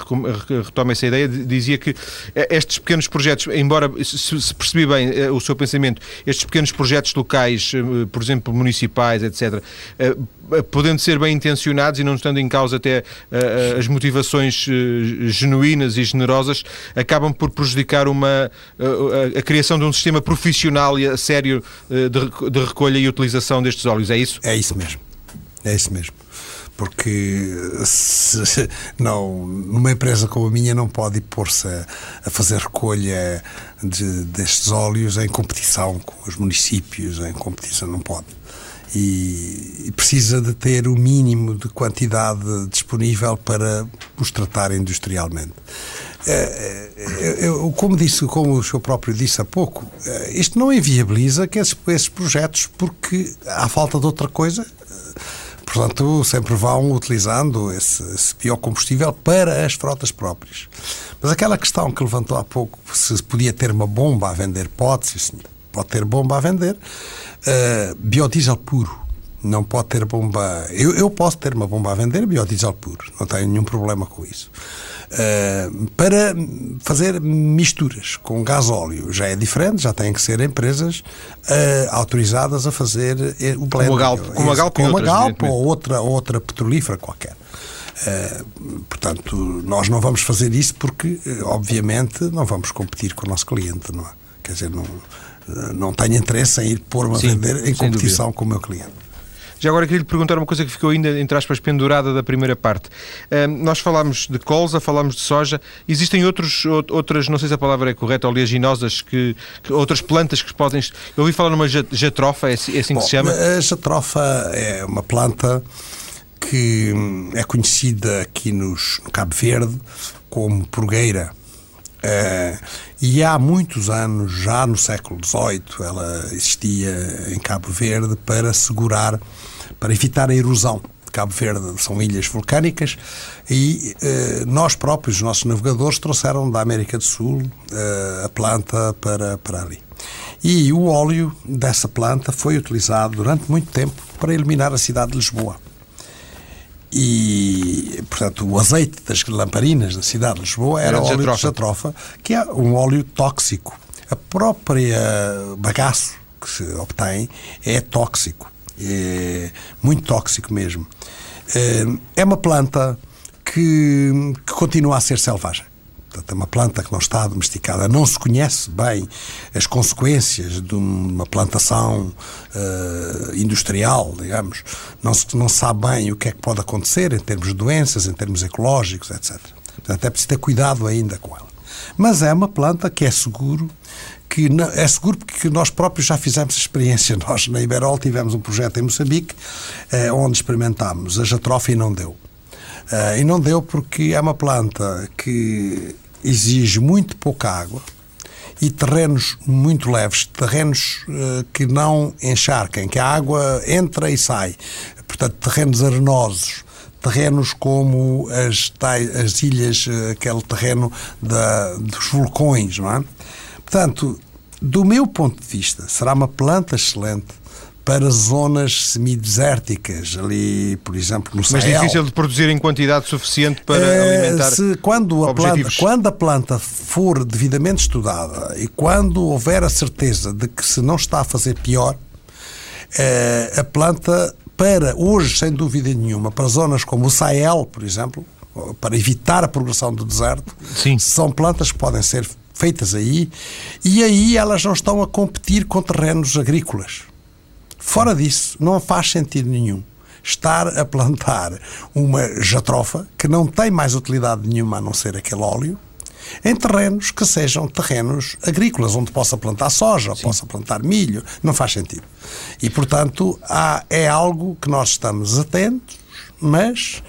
retome essa ideia, dizia que eh, estes pequenos projetos, embora se percebi bem eh, o seu pensamento, estes pequenos projetos locais, eh, por exemplo, municipais, etc., podendo ser bem intencionados e não estando em causa até as motivações genuínas e generosas, acabam por prejudicar uma, a criação de um sistema profissional e sério de recolha e utilização destes óleos. É isso? É isso mesmo. É isso mesmo porque se, não, numa empresa como a minha não pode pôr-se a, a, fazer recolha de, destes óleos em competição com os municípios, em competição não pode. E, e, precisa de ter o mínimo de quantidade disponível para os tratar industrialmente. É, é, eu, como disse, como o senhor próprio disse há pouco, é, isto não inviabiliza que esses, esses projetos, porque há falta de outra coisa, Portanto, sempre vão utilizando esse, esse biocombustível para as frotas próprias. Mas aquela questão que levantou há pouco, se podia ter uma bomba a vender, pode, sim. Pode ter bomba a vender. Uh, biodiesel puro. Não pode ter bomba. Eu, eu posso ter uma bomba a vender biodiesel puro. Não tenho nenhum problema com isso. Uh, para fazer misturas com gás óleo já é diferente, já têm que ser empresas uh, autorizadas a fazer eh, o blend. Como a Galp, como a Galp, como a Galp ou outra, outra petrolífera qualquer. Uh, portanto, nós não vamos fazer isso porque, obviamente, não vamos competir com o nosso cliente, não é? Quer dizer, não, não tenho interesse em ir pôr-me a vender em competição com o meu cliente. Já agora queria lhe perguntar uma coisa que ficou ainda, entre aspas, pendurada da primeira parte. nós falámos de colza, falámos de soja. Existem outros, outras, não sei se a palavra é correta, oleaginosas, que, que outras plantas que podem. Eu ouvi falar numa jatrofa, é, assim, é assim Bom, que se chama? A jatrofa é uma planta que é conhecida aqui nos, no Cabo Verde como purgueira. Uh, e há muitos anos, já no século XVIII, ela existia em Cabo Verde para segurar para evitar a erosão. Cabo Verde são ilhas vulcânicas e eh, nós próprios, os nossos navegadores, trouxeram da América do Sul eh, a planta para, para ali. E o óleo dessa planta foi utilizado durante muito tempo para iluminar a cidade de Lisboa. E, portanto, o azeite das lamparinas da cidade de Lisboa era, óleo de jatrofa, que é um óleo tóxico. A própria bagaço que se obtém é tóxico é muito tóxico mesmo. É, é uma planta que, que continua a ser selvagem. Portanto, é uma planta que não está domesticada. Não se conhece bem as consequências de uma plantação uh, industrial, digamos. Não se não sabe bem o que é que pode acontecer em termos de doenças, em termos ecológicos, etc. Portanto, é preciso ter cuidado ainda com ela. Mas é uma planta que é seguro, que não, é seguro porque nós próprios já fizemos experiência. Nós, na Iberol, tivemos um projeto em Moçambique, eh, onde experimentámos a jatrófia e não deu. Uh, e não deu porque é uma planta que exige muito pouca água e terrenos muito leves, terrenos uh, que não encharquem, que a água entra e sai. Portanto, terrenos arenosos, terrenos como as, as ilhas, uh, aquele terreno da, dos vulcões, não é? Portanto, do meu ponto de vista, será uma planta excelente para zonas semidesérticas, ali, por exemplo, no Sahel. Mas difícil de produzir em quantidade suficiente para é, alimentar se, quando a planta Quando a planta for devidamente estudada e quando houver a certeza de que se não está a fazer pior, é, a planta, para hoje, sem dúvida nenhuma, para zonas como o Sahel, por exemplo, para evitar a progressão do deserto, Sim. são plantas que podem ser feitas aí e aí elas não estão a competir com terrenos agrícolas Fora disso, não faz sentido nenhum estar a plantar uma jatrofa que não tem mais utilidade nenhuma a não ser aquele óleo em terrenos que sejam terrenos agrícolas, onde possa plantar soja, Sim. possa plantar milho, não faz sentido. E, portanto, há, é algo que nós estamos atentos, mas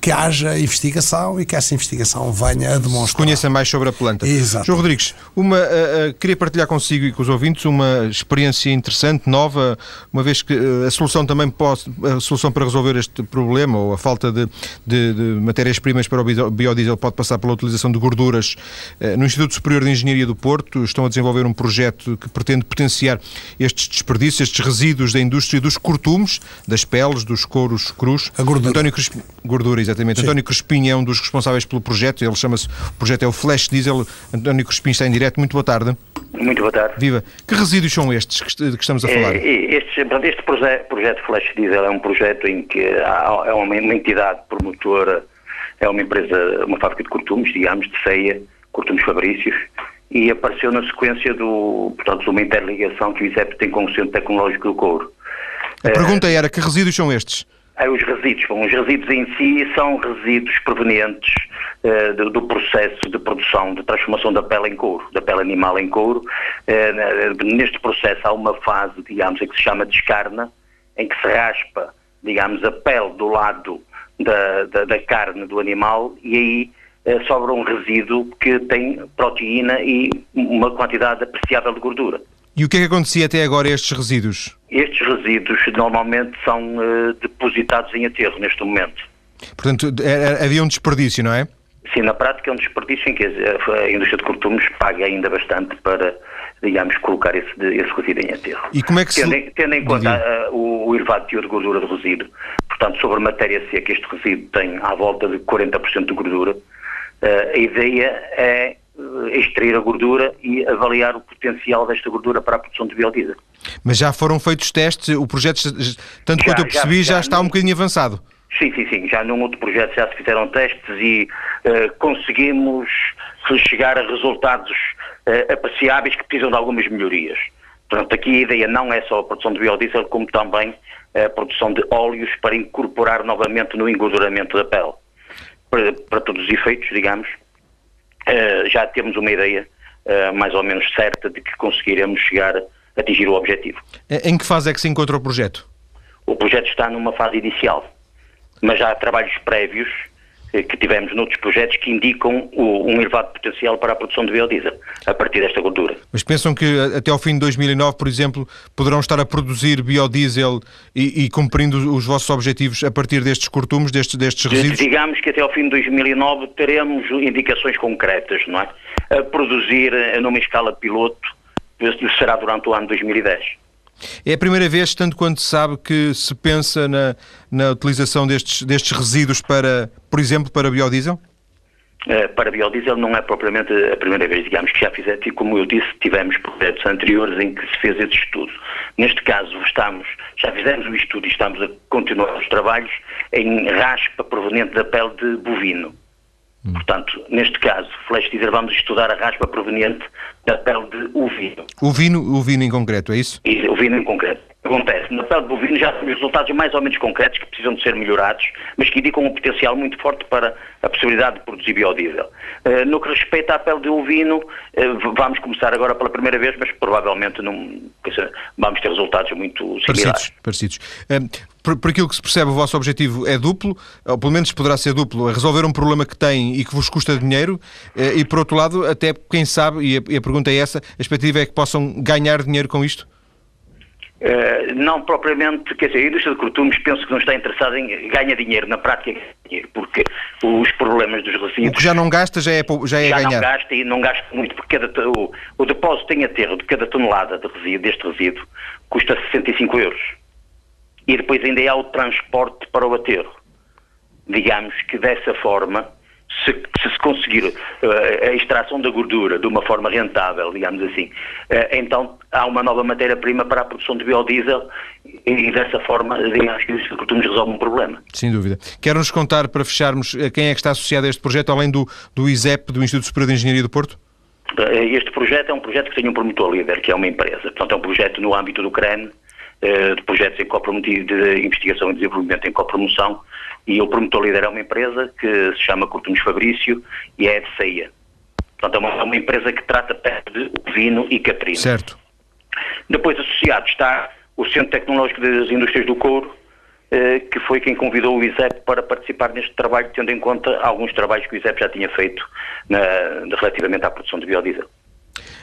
que haja investigação e que essa investigação venha a demonstrar. Conheça mais sobre a planta. Exato. João Rodrigues, uma, uh, queria partilhar consigo e com os ouvintes uma experiência interessante, nova, uma vez que a solução também pode, a solução para resolver este problema ou a falta de, de, de matérias-primas para o biodiesel pode passar pela utilização de gorduras. no Instituto Superior de Engenharia do Porto estão a desenvolver um projeto que pretende potenciar estes desperdícios, estes resíduos da indústria dos cortumes, das peles, dos couros crus. A gordura. António Crespim, gordura, exatamente. Sim. António Crespim é um dos responsáveis pelo projeto, ele chama-se, o projeto é o Flash Diesel. António Crespim está em direto, muito boa tarde. Muito boa tarde. Viva. Que resíduos são estes que, que estamos a falar? É, este, este projeto, projeto Flash Diesel é um projeto em que há, é uma, uma entidade promotora, é uma empresa, uma fábrica de cortumes, digamos, de ceia, cortumes Fabrícios, e apareceu na sequência do, portanto, de uma interligação que o ISEP tem com o Centro Tecnológico do Couro. A pergunta era, que resíduos são estes? Os resíduos. Bom, os resíduos em si são resíduos provenientes uh, do, do, processo de produção, de transformação da pele em couro, da pele animal em couro. Uh, neste processo há uma fase, digamos, que se chama descarna, em que se raspa, digamos, a pele do lado da, da, da carne do animal e aí uh, sobra um resíduo que tem proteína e uma quantidade apreciável de gordura. E o que é que acontecia até agora a estes resíduos? Estes resíduos normalmente são uh, depositados em aterro neste momento. Portanto, é, é, havia um desperdício, não é? Sim, na prática é um desperdício em que a indústria de cortumes paga ainda bastante para, digamos, colocar esse, esse resíduo em aterro. E como é que se... Tendo, tendo em conta uh, o, o elevado teor de gordura do resíduo, portanto, sobre a matéria seca, este resíduo tem à volta de 40% de gordura, uh, a ideia é extrair a gordura e avaliar o potencial desta gordura para a produção de biodiesel. Mas já foram feitos testes, o projeto, tanto já, quanto eu percebi, já, já, já está num... um bocadinho avançado. Sim, sim, sim. Já num outro projeto já se fizeram testes e uh, conseguimos chegar a resultados uh, apreciáveis que precisam de algumas melhorias. Portanto, aqui a ideia não é só a produção de biodiesel, como também a produção de óleos para incorporar novamente no engorduramento da pele. Para, para todos os efeitos, digamos, uh, já temos uma ideia uh, mais ou menos certa de que conseguiremos chegar a atingir o objetivo. Em que fase é que se encontra o projeto? O projeto está numa fase inicial, mas já há trabalhos prévios eh, que tivemos noutros projetos que indicam um elevado potencial para a produção de biodiesel a partir desta gordura. Mas pensam que até ao fim de 2009, por exemplo, poderão estar a produzir biodiesel e, e cumprindo os vossos objetivos a partir destes cortumes, destes, destes resíduos? Digamos que até ao fim de 2009 teremos indicações concretas, não é? A produzir eh, numa escala piloto, será durante o ano 2010. É a primeira vez, tanto quanto se sabe, que se pensa na, na utilização destes, destes resíduos para, por exemplo, para biodiesel? Uh, para biodiesel não é propriamente a primeira vez, digamos que já fizemos, como eu disse, tivemos projetos anteriores em que se fez esse estudo. Neste caso estamos, já fizemos o estudo e estamos a continuar os trabalhos em raspa proveniente da pele de bovino. Hum. Portanto, neste caso, flash teaser, vamos estudar a raspa proveniente da pele de ovino. O vino, o vino em concreto, é isso? E, o vino em concreto. Acontece, na pele de bovino já temos resultados mais ou menos concretos que precisam de ser melhorados, mas que indicam um potencial muito forte para a possibilidade de produzir biodiesel. Uh, no que respeita à pele de ovino, uh, vamos começar agora pela primeira vez, mas provavelmente não, vamos ter resultados muito similares. Parecidos. parecidos. Uh, por, por, aquilo que se percebe, o vosso objetivo é duplo, ou pelo menos poderá ser duplo, é resolver um problema que tem e que vos custa dinheiro, e por outro lado, até quem sabe, e a, e a pergunta é essa, a expectativa é que possam ganhar dinheiro com isto? Uh, não propriamente, quer dizer, a indústria de cortumes penso que não está interessada em ganhar dinheiro, na prática ganha dinheiro, porque os problemas dos resíduos... O que já não gasta já é, já é já ganhar. Já não gasta e não gasta muito, porque cada, o, o depósito em aterro de cada tonelada de resíduo, deste resíduo custa 65 euros. E depois ainda há o transporte para o aterro. Digamos que dessa forma se, se, se conseguir uh, a extração da gordura de uma forma rentável, digamos assim, uh, então há uma nova matéria-prima para a produção de biodiesel e, e dessa forma, digamos que os agricultores resolve um problema. Sem dúvida. Quer-nos contar, para fecharmos, eh, quem é que está associado a este projeto, além do, do ISEP, do Instituto Superior de Engenharia do Porto? Este projeto é um projeto que tem um promotor líder, que é uma empresa. Portanto, é um projeto no âmbito do CREN, de projetos em de investigação e desenvolvimento em copromoção, e o promotor líder é uma empresa que se chama Cortunos Fabrício e é de ceia. Portanto, é uma, é uma empresa que trata perto de Vino e Catrina. Certo. Depois associado está o Centro Tecnológico das Indústrias do Couro, eh, que foi quem convidou o ISEP para participar neste trabalho, tendo em conta alguns trabalhos que o ISEP já tinha feito na, relativamente à produção de biodiesel.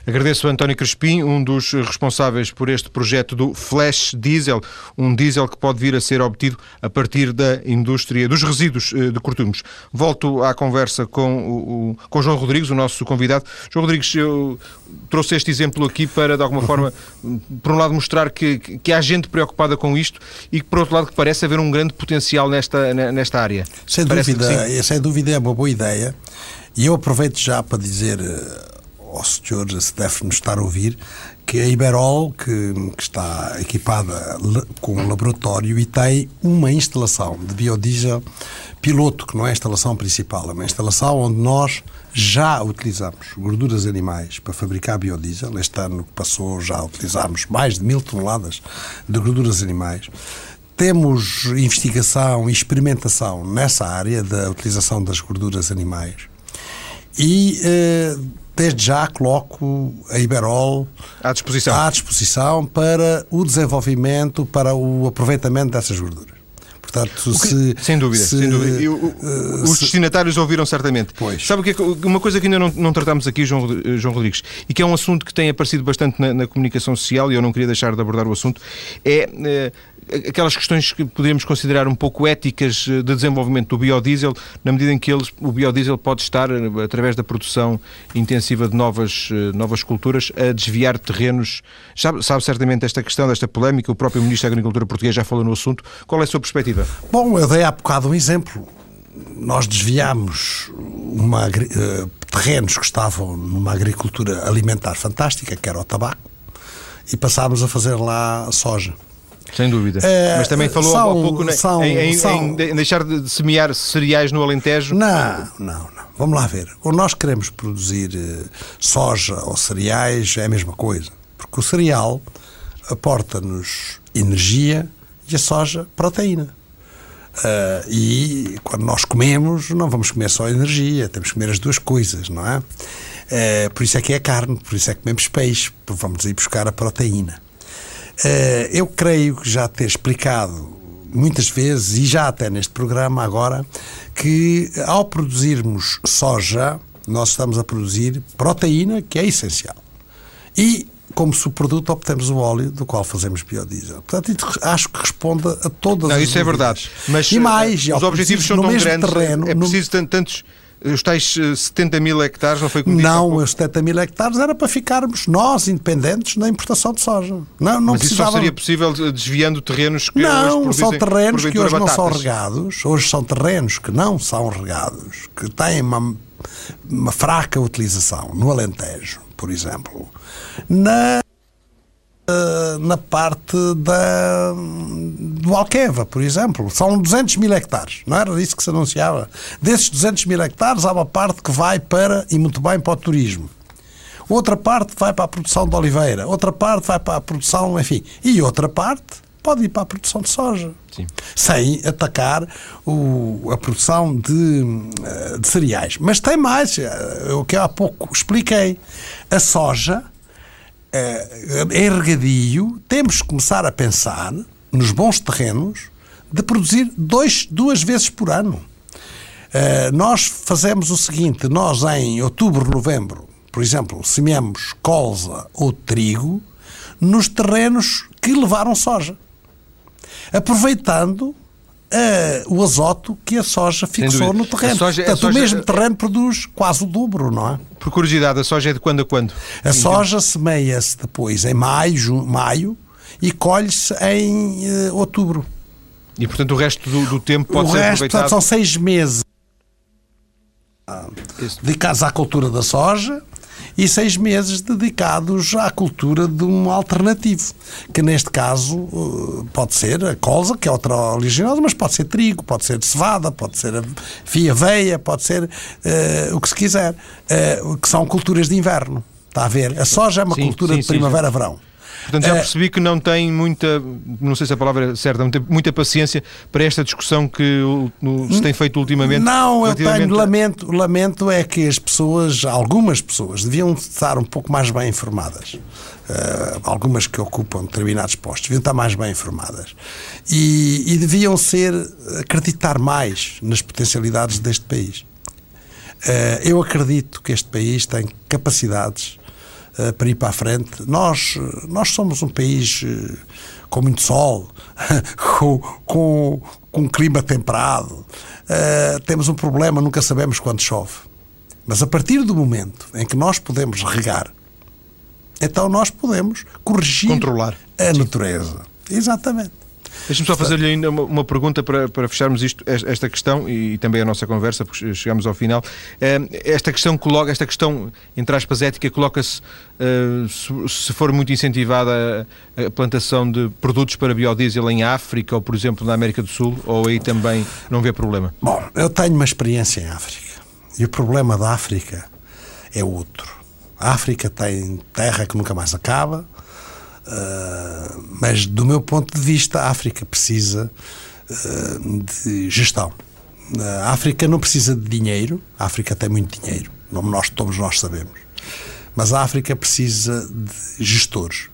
Agradeço a António Crespim, um dos responsáveis por este projeto do Flash Diesel, um diesel que pode vir a ser obtido a partir da indústria dos resíduos eh, de cortumes. Volto à conversa com o, com João Rodrigues, o nosso convidado. João Rodrigues, eu trouxe este exemplo aqui para, de alguma forma, por um lado mostrar que, que há gente preocupada com isto e que, por outro lado, que parece haver um grande potencial nesta, nesta área. Sem parece dúvida, sem dúvida é uma boa ideia. E eu aproveito já para dizer eh, ao senhor, se deve-nos estar a ouvir, que a Iberol, que, que, está equipada com um laboratório e tem uma instalação de biodiesel piloto, que não é a instalação principal, é uma instalação onde nós já utilizamos gorduras animais para fabricar biodiesel. Este ano que passou já utilizámos mais de mil toneladas de gorduras animais. Temos investigação e experimentação nessa área da utilização das gorduras animais. E eh, desde já coloco a Iberol à disposição. à disposição para o desenvolvimento, para o aproveitamento dessas gorduras. Portanto, que, se, sem dúvida, se, sem dúvida. Eu, uh, os se, destinatários ouviram certamente. Pois. Sabe o que é, uma coisa que ainda não, não tratamos aqui, João, João Rodrigues, e que é um assunto que tem aparecido bastante na, na comunicação social, e eu não queria deixar de abordar o assunto, é uh, aquelas questões que poderíamos considerar um pouco éticas eh, de desenvolvimento do biodiesel, na medida em que eles, o biodiesel pode estar, eh, através da produção intensiva de novas, eh, novas culturas, a desviar terrenos. Já sabe certamente esta questão, desta polémica, o próprio Ministro da Agricultura português já falou no assunto. Qual é a sua perspectiva? Bom, eu dei há bocado um exemplo. Nós desviámos uma, terrenos que estavam numa agricultura alimentar fantástica, que era o tabaco, e passámos a fazer lá soja. Sem dúvida. É, Mas também falou são, há pouco são, em, em, são... em, deixar de semear cereais no Alentejo. Não, não, não. Vamos lá ver. Ou nós queremos produzir uh, soja ou cereais, é a mesma coisa. Porque o cereal aporta-nos energia e a soja proteína. Uh, e quando nós comemos, não vamos comer só energia, temos que comer as duas coisas, não é? Uh, por isso é que é carne, por isso é que comemos peixe, vamos ir buscar a proteína. Eh, eu creio que já ter explicado muitas vezes, e já até neste programa agora, que ao produzirmos soja, nós estamos a produzir proteína, que é essencial. E como subproduto obtemos o óleo do qual fazemos biodiesel. Portanto, acho que responde a todas Não, as isso é verdade. Mas e mais, os objetivos são tão grandes, terreno, é preciso no... tantos os tais 70 eh, mil hectares, não foi como Não, os 70 mil hectares era para ficarmos nós independentes na importação de soja. Não, não Mas isso só seria possível desviando terrenos que Não, hoje são terrenos que hoje batatas. não são regados. Hoje são terrenos que não são regados, que têm uma, uma fraca utilização. No Alentejo, por exemplo. Na na parte da, do Alqueva, por exemplo. São 200 mil hectares, não era isso que se anunciava. Desses 200 mil hectares, há uma parte que vai para, e muito bem, para o turismo. Outra parte vai para a produção de oliveira, outra parte vai para a produção, enfim, e outra parte pode ir para a produção de soja. Sim. Sem atacar o, a produção de, eh, de, cereais. Mas tem mais, eh, o que há pouco expliquei. A soja, em regadio, temos que começar a pensar nos bons terrenos de produzir dois, duas vezes por ano. nós fazemos o seguinte: nós em outubro, novembro, por exemplo, semeamos colza ou trigo nos terrenos que levaram soja, aproveitando uh, o azoto que a soja fixou no terreno. Soja, Portanto, soja... o mesmo terreno produz quase o dobro, não é? Por curiosidade, a soja é de quando a quando? A soja semeia-se depois em maio, maio e colhe-se em uh, outubro. E, portanto, o resto do, do tempo pode o ser resto, aproveitado? Portanto, são seis meses dedicados à cultura da soja e seis meses dedicados à cultura de um alternativo, que neste caso eh, pode ser a colza, que é outra oleaginosa, mas pode ser trigo, pode ser cevada, pode ser aveia, pode ser uh, o que se quiser, uh, que são culturas de inverno. Está a ver? A soja é uma sim, cultura sim, de primavera-verão. Portanto, já percebi que não tem muita, não sei se a palavra é certa, muita paciência para esta discussão que se tem feito ultimamente. Não, eu tenho, lamento, lamento é que as pessoas, algumas pessoas, deviam estar um pouco mais bem informadas. Uh, algumas que ocupam determinados postos, deviam estar mais bem informadas. E, e deviam ser, acreditar mais nas potencialidades deste país. Uh, eu acredito que este país tem capacidades para ir para a frente. Nós, nós somos um país uh, com muito sol, com, com, com um clima temperado. Uh, temos um problema, nunca sabemos quando chove. Mas a partir do momento em que nós podemos regar, então nós podemos corrigir Controlar. a natureza. Exatamente. Deixa-me só fazer-lhe ainda uma, uma, pergunta para, para fecharmos isto, esta questão e, também a nossa conversa, porque chegamos ao final. Eh, esta questão coloca, esta questão, entre aspas, ética, coloca-se eh, se for muito incentivada a plantação de produtos para biodiesel em África ou, por exemplo, na América do Sul, ou aí também não vê problema? Bom, eu tenho uma experiência em África e o problema da África é outro. A África tem terra que nunca mais acaba, Uh, mas, do meu ponto de vista, a África precisa uh, de gestão. A África não precisa de dinheiro, a África tem muito dinheiro, nós, todos nós sabemos. Mas a África precisa de gestores.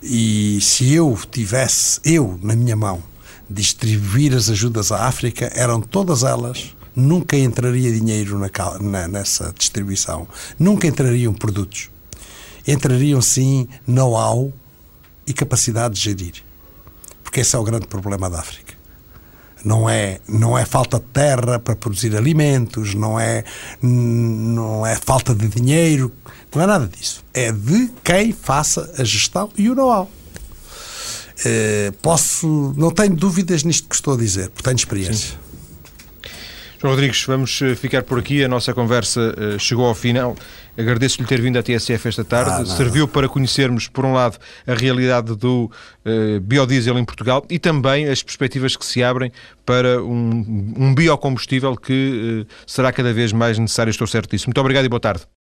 E se eu tivesse, eu, na minha mão, distribuir as ajudas à África, eram todas elas nunca entraria dinheiro na, na, nessa distribuição, nunca entrariam produtos. Entrariam sim know-how e capacidade de gerir. Porque esse é o grande problema da África. Não é, não é falta de terra para produzir alimentos, não é, não é falta de dinheiro, não é nada disso. É de quem faça a gestão e o know-how. Uh, posso, não tenho dúvidas nisto que estou a dizer, porque tenho experiência. Sim. João Rodrigues, vamos eh, ficar por aqui. A nossa conversa uh, chegou ao final. Agradeço-lhe ter vindo à TSF esta tarde. Ah, Serviu para conhecermos, por um lado, a realidade do uh, biodiesel em Portugal e também as perspectivas que se abrem para um, um biocombustível que uh, será cada vez mais necessário. Estou certo disso. Muito obrigado e boa tarde.